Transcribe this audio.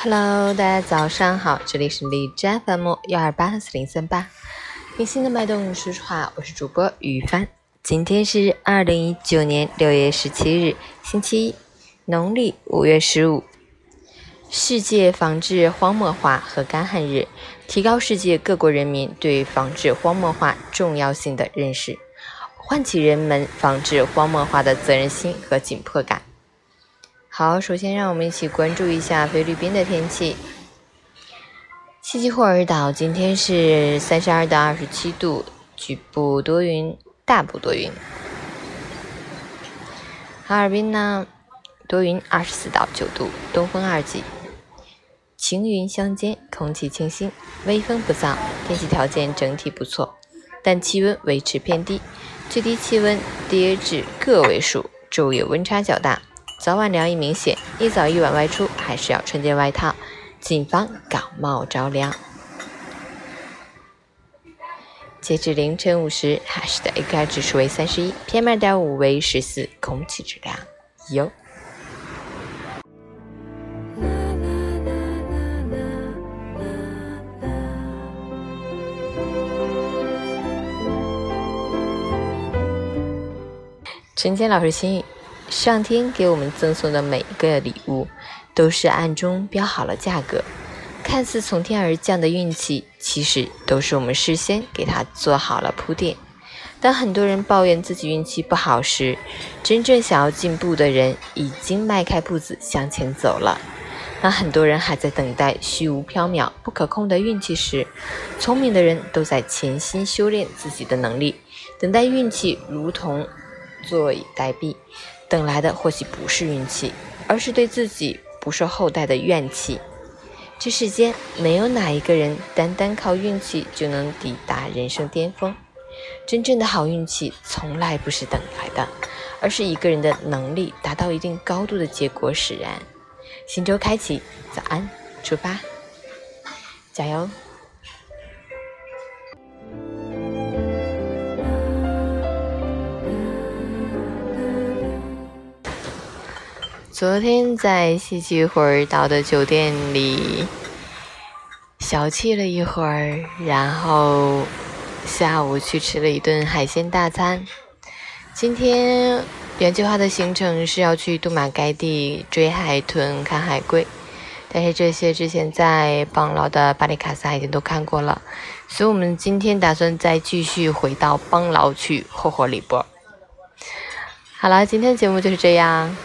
Hello，大家早上好，这里是荔枝 FM 幺二八四零三八，听心的脉动说实话，我是主播雨帆。今天是二零一九年六月十七日，星期一，农历五月十五，世界防治荒漠化和干旱日，提高世界各国人民对防治荒漠化重要性的认识，唤起人们防治荒漠化的责任心和紧迫感。好，首先让我们一起关注一下菲律宾的天气。西基霍尔岛今天是三十二到二十七度，局部多云，大部多云。哈尔滨呢，多云，二十四到九度，东风二级，晴云相间，空气清新，微风不燥，天气条件整体不错，但气温维持偏低，最低气温跌至个位数，昼夜温差较大。早晚凉意明显，一早一晚外出还是要穿件外套，谨防感冒着凉。截至凌晨五时，海市的 AQI 指数为三十一，PM 二点五为十四，空气质量优。陈坚老师心语。上天给我们赠送的每一个礼物，都是暗中标好了价格。看似从天而降的运气，其实都是我们事先给他做好了铺垫。当很多人抱怨自己运气不好时，真正想要进步的人已经迈开步子向前走了。当很多人还在等待虚无缥缈、不可控的运气时，聪明的人都在潜心修炼自己的能力，等待运气如同坐以待毙。等来的或许不是运气，而是对自己不受厚待的怨气。这世间没有哪一个人单单靠运气就能抵达人生巅峰。真正的好运气从来不是等来的，而是一个人的能力达到一定高度的结果使然。新周开启，早安，出发，加油！昨天在西七会儿岛的酒店里小憩了一会儿，然后下午去吃了一顿海鲜大餐。今天原计划的行程是要去杜马盖地追海豚、看海龟，但是这些之前在邦劳的巴里卡萨已经都看过了，所以我们今天打算再继续回到邦劳去霍霍里波。好了，今天节目就是这样。